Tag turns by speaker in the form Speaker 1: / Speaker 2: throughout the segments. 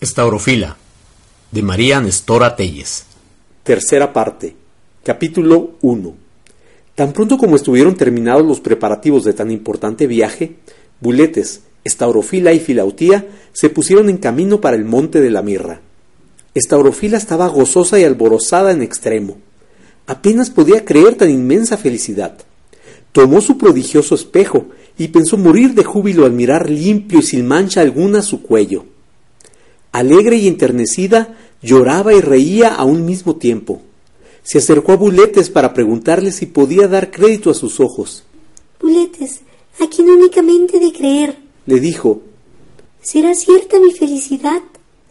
Speaker 1: Estaurofila, de María Nestora Telles.
Speaker 2: Tercera parte. Capítulo 1. Tan pronto como estuvieron terminados los preparativos de tan importante viaje, Buletes, Estaurofila y Filautía se pusieron en camino para el monte de la mirra. Estaurofila estaba gozosa y alborozada en extremo. Apenas podía creer tan inmensa felicidad. Tomó su prodigioso espejo y pensó morir de júbilo al mirar limpio y sin mancha alguna su cuello. Alegre y enternecida, lloraba y reía a un mismo tiempo. Se acercó a Buletes para preguntarle si podía dar crédito a sus ojos.
Speaker 3: Buletes, a quien únicamente de creer,
Speaker 2: le dijo.
Speaker 3: ¿Será cierta mi felicidad?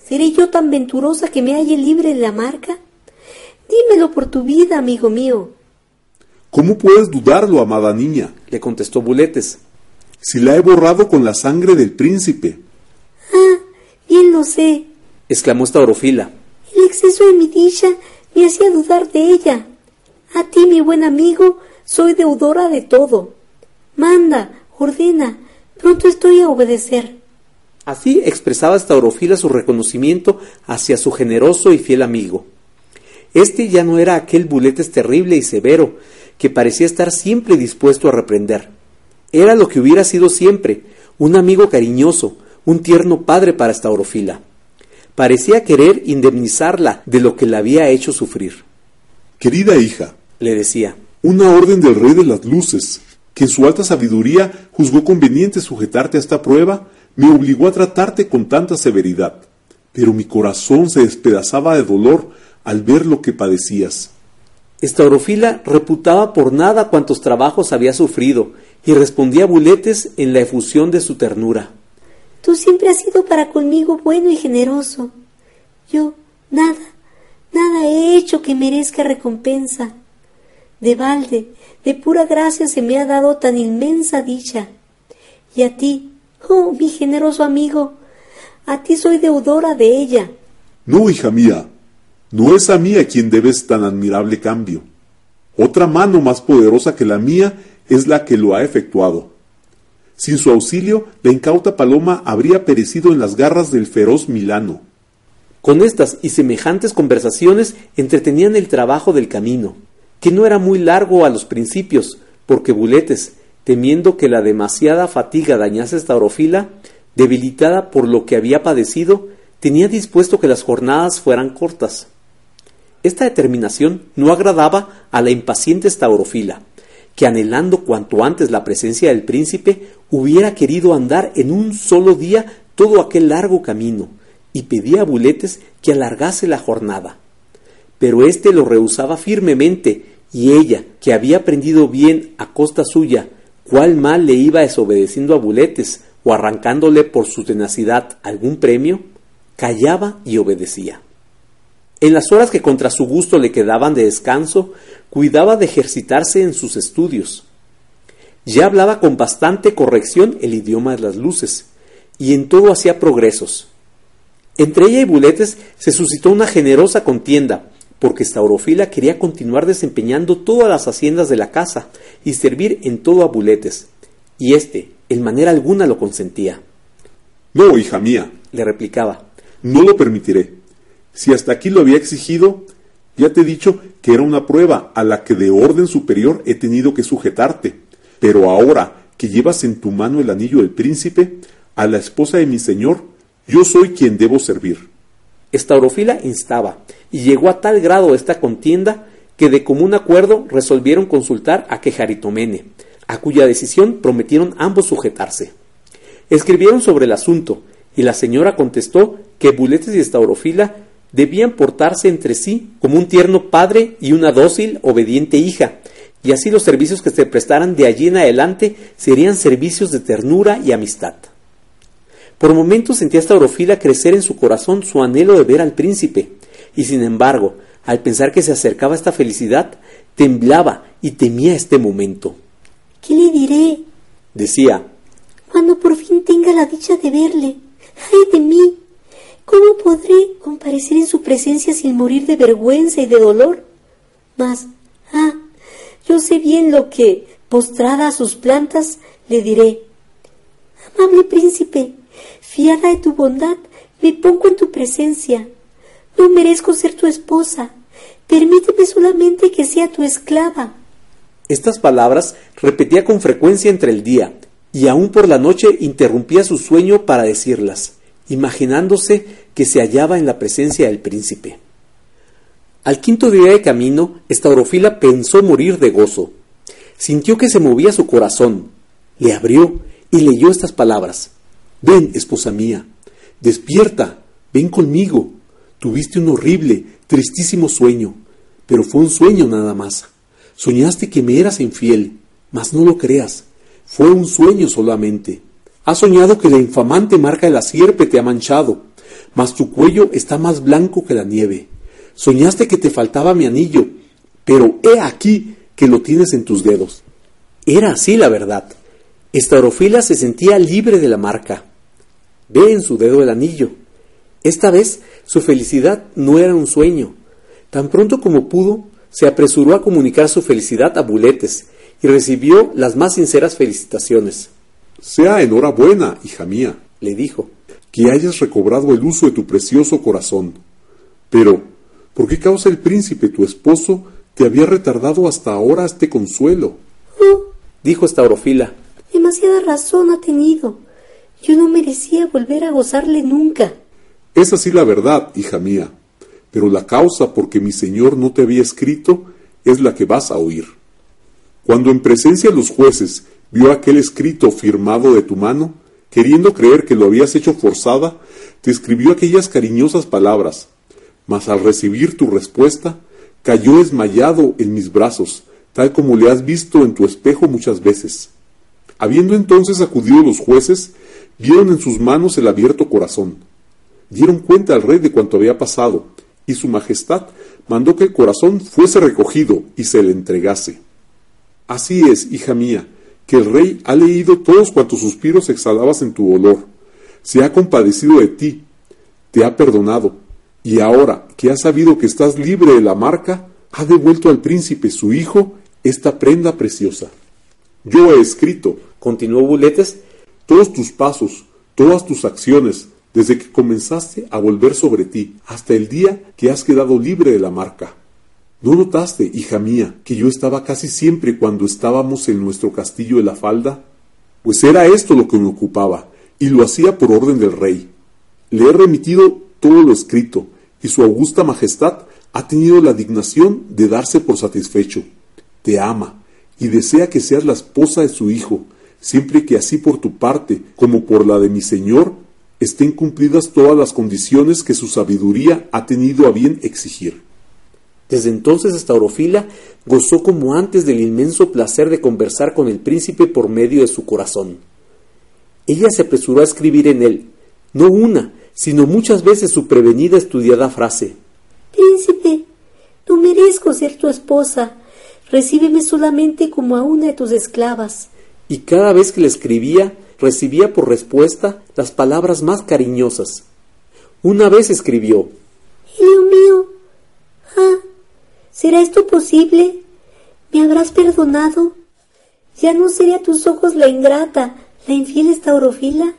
Speaker 3: ¿Seré yo tan venturosa que me halle libre de la marca? Dímelo por tu vida, amigo mío.
Speaker 4: ¿Cómo puedes dudarlo, amada niña?
Speaker 2: le contestó Buletes.
Speaker 4: Si la he borrado con la sangre del príncipe.
Speaker 3: Ah, Bien lo sé,
Speaker 2: exclamó Staurofila.
Speaker 3: El exceso de mi dicha me hacía dudar de ella. A ti, mi buen amigo, soy deudora de todo. Manda, ordena, pronto estoy a obedecer.
Speaker 2: Así expresaba Staurofila su reconocimiento hacia su generoso y fiel amigo. Este ya no era aquel buletes terrible y severo que parecía estar siempre dispuesto a reprender. Era lo que hubiera sido siempre, un amigo cariñoso, un tierno padre para Staurofila. Parecía querer indemnizarla de lo que la había hecho sufrir.
Speaker 4: Querida hija,
Speaker 2: le decía,
Speaker 4: una orden del rey de las luces, que en su alta sabiduría juzgó conveniente sujetarte a esta prueba, me obligó a tratarte con tanta severidad. Pero mi corazón se despedazaba de dolor al ver lo que padecías.
Speaker 2: Estaurofila reputaba por nada cuantos trabajos había sufrido y respondía a buletes en la efusión de su ternura.
Speaker 3: Tú siempre has sido para conmigo bueno y generoso. Yo nada, nada he hecho que merezca recompensa. De balde, de pura gracia se me ha dado tan inmensa dicha. Y a ti, oh mi generoso amigo, a ti soy deudora de ella.
Speaker 4: No, hija mía, no es a mí a quien debes tan admirable cambio. Otra mano más poderosa que la mía es la que lo ha efectuado. Sin su auxilio, la incauta paloma habría perecido en las garras del feroz Milano.
Speaker 2: Con estas y semejantes conversaciones entretenían el trabajo del camino, que no era muy largo a los principios, porque Buletes, temiendo que la demasiada fatiga dañase esta orofila, debilitada por lo que había padecido, tenía dispuesto que las jornadas fueran cortas. Esta determinación no agradaba a la impaciente estaurofila, que anhelando cuanto antes la presencia del príncipe, hubiera querido andar en un solo día todo aquel largo camino, y pedía a Buletes que alargase la jornada. Pero éste lo rehusaba firmemente, y ella, que había aprendido bien a costa suya cuál mal le iba desobedeciendo a Buletes o arrancándole por su tenacidad algún premio, callaba y obedecía. En las horas que contra su gusto le quedaban de descanso, cuidaba de ejercitarse en sus estudios. Ya hablaba con bastante corrección el idioma de las luces, y en todo hacía progresos. Entre ella y Buletes se suscitó una generosa contienda, porque Staurofila quería continuar desempeñando todas las haciendas de la casa y servir en todo a Buletes, y éste, en manera alguna, lo consentía.
Speaker 4: No, hija mía,
Speaker 2: le replicaba,
Speaker 4: no lo permitiré. Si hasta aquí lo había exigido, ya te he dicho que era una prueba a la que de orden superior he tenido que sujetarte. Pero ahora que llevas en tu mano el anillo del príncipe, a la esposa de mi señor, yo soy quien debo servir.
Speaker 2: Estaurofila instaba, y llegó a tal grado esta contienda que de común acuerdo resolvieron consultar a Quejaritomene, a cuya decisión prometieron ambos sujetarse. Escribieron sobre el asunto, y la señora contestó que Buletes y Estaurofila debían portarse entre sí como un tierno padre y una dócil, obediente hija, y así los servicios que se prestaran de allí en adelante serían servicios de ternura y amistad. Por momentos sentía esta orofila crecer en su corazón su anhelo de ver al príncipe, y sin embargo, al pensar que se acercaba esta felicidad, temblaba y temía este momento.
Speaker 3: ¿Qué le diré?
Speaker 2: decía.
Speaker 3: Cuando por fin tenga la dicha de verle. ¡Ay de mí! ¿Cómo podré comparecer en su presencia sin morir de vergüenza y de dolor? Mas, ah, yo sé bien lo que, postrada a sus plantas, le diré. Amable príncipe, fiada de tu bondad, me pongo en tu presencia. No merezco ser tu esposa. Permíteme solamente que sea tu esclava.
Speaker 2: Estas palabras repetía con frecuencia entre el día, y aún por la noche interrumpía su sueño para decirlas, imaginándose que se hallaba en la presencia del príncipe. Al quinto día de camino, Estaurofila pensó morir de gozo. Sintió que se movía su corazón. Le abrió y leyó estas palabras. Ven, esposa mía, despierta, ven conmigo. Tuviste un horrible, tristísimo sueño, pero fue un sueño nada más. Soñaste que me eras infiel, mas no lo creas. Fue un sueño solamente. Has soñado que la infamante marca de la sierpe te ha manchado, mas tu cuello está más blanco que la nieve. Soñaste que te faltaba mi anillo, pero he aquí que lo tienes en tus dedos. Era así la verdad. Estaurofila se sentía libre de la marca. Ve en su dedo el anillo. Esta vez su felicidad no era un sueño. Tan pronto como pudo, se apresuró a comunicar su felicidad a Buletes y recibió las más sinceras felicitaciones.
Speaker 4: Sea enhorabuena, hija mía,
Speaker 2: le dijo,
Speaker 4: que hayas recobrado el uso de tu precioso corazón. Pero, ¿por qué causa el príncipe, tu esposo, te había retardado hasta ahora este consuelo?
Speaker 3: Oh,
Speaker 2: dijo Estaurofila.
Speaker 3: Demasiada razón ha tenido. Yo no merecía volver a gozarle nunca.
Speaker 4: Es así la verdad, hija mía, pero la causa por que mi señor no te había escrito es la que vas a oír. Cuando en presencia de los jueces vio aquel escrito firmado de tu mano, queriendo creer que lo habías hecho forzada, te escribió aquellas cariñosas palabras, mas al recibir tu respuesta, cayó desmayado en mis brazos, tal como le has visto en tu espejo muchas veces. Habiendo entonces acudido los jueces, vieron en sus manos el abierto corazón. Dieron cuenta al rey de cuanto había pasado, y su majestad mandó que el corazón fuese recogido y se le entregase. Así es, hija mía, que el rey ha leído todos cuantos suspiros exhalabas en tu dolor, se ha compadecido de ti, te ha perdonado, y ahora que ha sabido que estás libre de la marca, ha devuelto al príncipe su hijo esta prenda preciosa. Yo he escrito,
Speaker 2: continuó Buletes,
Speaker 4: todos tus pasos, todas tus acciones, desde que comenzaste a volver sobre ti, hasta el día que has quedado libre de la marca. ¿No notaste, hija mía, que yo estaba casi siempre cuando estábamos en nuestro castillo de la falda? Pues era esto lo que me ocupaba, y lo hacía por orden del rey. Le he remitido todo lo escrito, y su augusta majestad ha tenido la dignación de darse por satisfecho. Te ama, y desea que seas la esposa de su hijo, siempre que así por tu parte como por la de mi señor estén cumplidas todas las condiciones que su sabiduría ha tenido a bien exigir.
Speaker 2: Desde entonces Estaurofila gozó como antes del inmenso placer de conversar con el príncipe por medio de su corazón. Ella se apresuró a escribir en él, no una, sino muchas veces su prevenida estudiada frase.
Speaker 3: Príncipe, no merezco ser tu esposa. Recíbeme solamente como a una de tus esclavas.
Speaker 2: Y cada vez que le escribía, recibía por respuesta las palabras más cariñosas. Una vez escribió
Speaker 3: Hijo mío, ¿Será esto posible? ¿Me habrás perdonado? ¿Ya no seré a tus ojos la ingrata, la infiel estaurofila?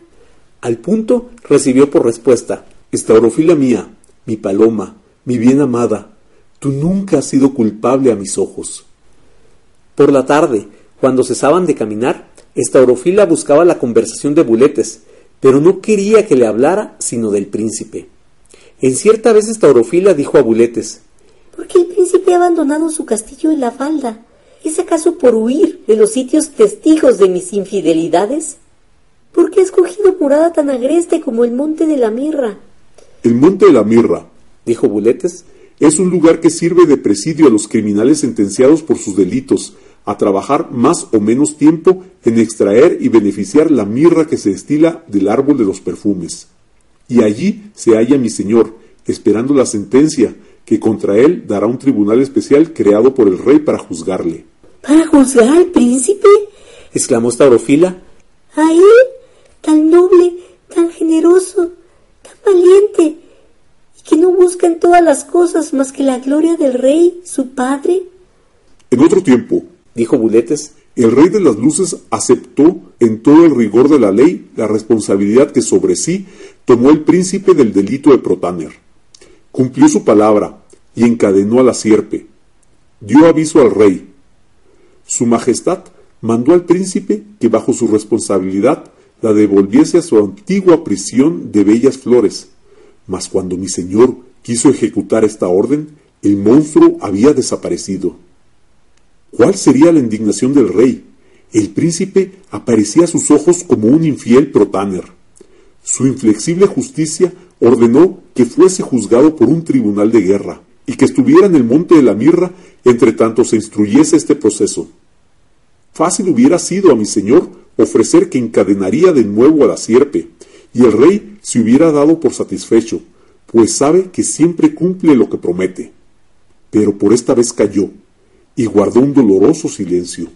Speaker 2: Al punto recibió por respuesta
Speaker 4: Estaurofila mía, mi paloma, mi bien amada, tú nunca has sido culpable a mis ojos.
Speaker 2: Por la tarde, cuando cesaban de caminar, Estaurofila buscaba la conversación de Buletes, pero no quería que le hablara sino del príncipe. En cierta vez Estaurofila dijo a Buletes
Speaker 3: ¿Por qué el príncipe ha abandonado su castillo en la falda? ¿Es acaso por huir de los sitios testigos de mis infidelidades? ¿Por qué ha escogido morada tan agreste como el Monte de la Mirra?
Speaker 4: El Monte de la Mirra,
Speaker 2: dijo Buletes,
Speaker 4: es un lugar que sirve de presidio a los criminales sentenciados por sus delitos, a trabajar más o menos tiempo en extraer y beneficiar la mirra que se destila del árbol de los perfumes. Y allí se halla mi señor, esperando la sentencia, que contra él dará un tribunal especial creado por el rey para juzgarle.
Speaker 3: ¿Para juzgar al príncipe?
Speaker 2: exclamó Staurofila.
Speaker 3: ¿A él? Tan noble, tan generoso, tan valiente, y que no busca en todas las cosas más que la gloria del rey, su padre.
Speaker 4: En otro tiempo,
Speaker 2: dijo Buletes, el rey de las luces aceptó en todo el rigor de la ley la responsabilidad que sobre sí tomó el príncipe del delito de Protáner. Cumplió su palabra y encadenó a la sierpe. Dio aviso al rey. Su majestad mandó al príncipe que bajo su responsabilidad la devolviese a su antigua prisión de bellas flores. Mas cuando mi señor quiso ejecutar esta orden, el monstruo había desaparecido. ¿Cuál sería la indignación del rey? El príncipe aparecía a sus ojos como un infiel protáner. Su inflexible justicia ordenó que fuese juzgado por un tribunal de guerra y que estuviera en el monte de la mirra entre tanto se instruyese este proceso. Fácil hubiera sido a mi señor ofrecer que encadenaría de nuevo a la sierpe, y el rey se hubiera dado por satisfecho, pues sabe que siempre cumple lo que promete. Pero por esta vez cayó, y guardó un doloroso silencio.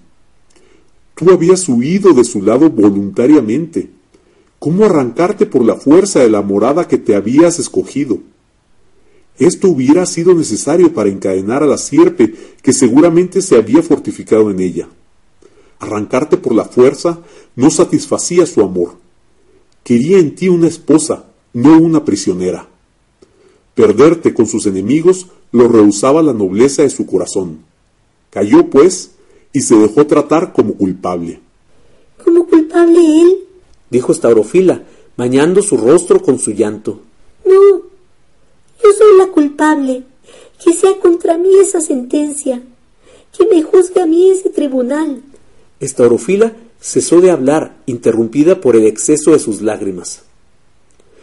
Speaker 2: Tú habías huido de su lado voluntariamente. ¿Cómo arrancarte por la fuerza de la morada que te habías escogido? Esto hubiera sido necesario para encadenar a la sierpe que seguramente se había fortificado en ella. Arrancarte por la fuerza no satisfacía su amor. Quería en ti una esposa, no una prisionera. Perderte con sus enemigos lo rehusaba la nobleza de su corazón. Cayó, pues, y se dejó tratar como culpable.
Speaker 3: ¿Como culpable él?
Speaker 5: Dijo Staurofila, bañando su rostro con su llanto.
Speaker 3: No, yo soy la culpable. Que sea contra mí esa sentencia. Que me juzgue a mí ese tribunal.
Speaker 5: Estaurofila cesó de hablar, interrumpida por el exceso de sus lágrimas.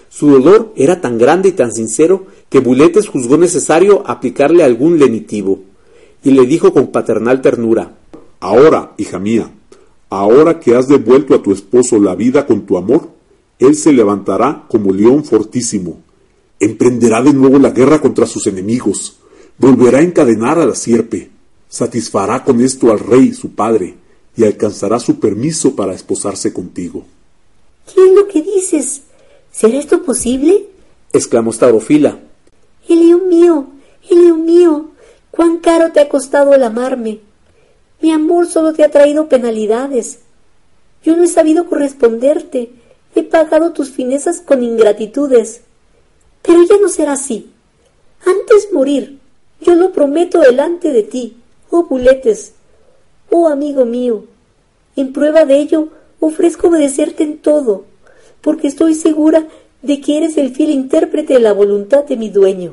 Speaker 5: Su dolor era tan grande y tan sincero que Buletes juzgó necesario aplicarle algún lenitivo, y le dijo con paternal ternura
Speaker 2: Ahora, hija mía, ahora que has devuelto a tu esposo la vida con tu amor, él se levantará como león fortísimo, emprenderá de nuevo la guerra contra sus enemigos, volverá a encadenar a la sierpe, satisfará con esto al rey su padre, y alcanzará su permiso para esposarse contigo.
Speaker 3: ¿Qué es lo que dices? ¿Será esto posible?
Speaker 5: exclamó Staurofila.
Speaker 3: Elio mío, Elio mío, cuán caro te ha costado el amarme. Mi amor solo te ha traído penalidades. Yo no he sabido corresponderte. He pagado tus finezas con ingratitudes. Pero ya no será así. Antes morir, yo lo prometo delante de ti, oh buletes, Oh amigo mío, en prueba de ello ofrezco obedecerte en todo, porque estoy segura de que eres el fiel intérprete de la voluntad de mi dueño.